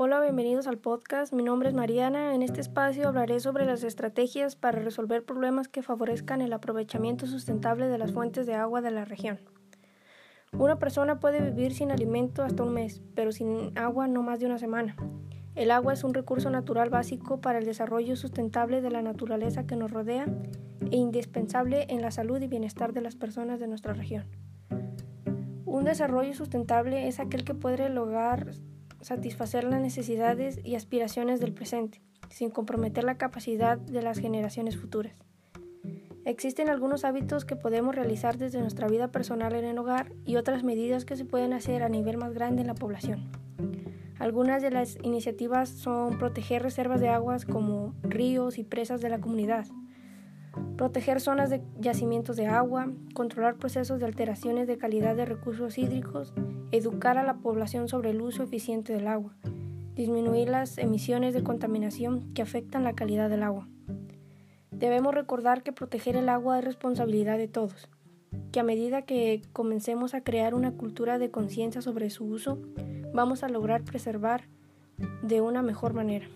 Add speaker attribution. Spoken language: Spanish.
Speaker 1: Hola, bienvenidos al podcast. Mi nombre es Mariana. En este espacio hablaré sobre las estrategias para resolver problemas que favorezcan el aprovechamiento sustentable de las fuentes de agua de la región. Una persona puede vivir sin alimento hasta un mes, pero sin agua no más de una semana. El agua es un recurso natural básico para el desarrollo sustentable de la naturaleza que nos rodea e indispensable en la salud y bienestar de las personas de nuestra región. Un desarrollo sustentable es aquel que puede lograr satisfacer las necesidades y aspiraciones del presente, sin comprometer la capacidad de las generaciones futuras. Existen algunos hábitos que podemos realizar desde nuestra vida personal en el hogar y otras medidas que se pueden hacer a nivel más grande en la población. Algunas de las iniciativas son proteger reservas de aguas como ríos y presas de la comunidad, proteger zonas de yacimientos de agua, controlar procesos de alteraciones de calidad de recursos hídricos educar a la población sobre el uso eficiente del agua, disminuir las emisiones de contaminación que afectan la calidad del agua. Debemos recordar que proteger el agua es responsabilidad de todos, que a medida que comencemos a crear una cultura de conciencia sobre su uso, vamos a lograr preservar de una mejor manera.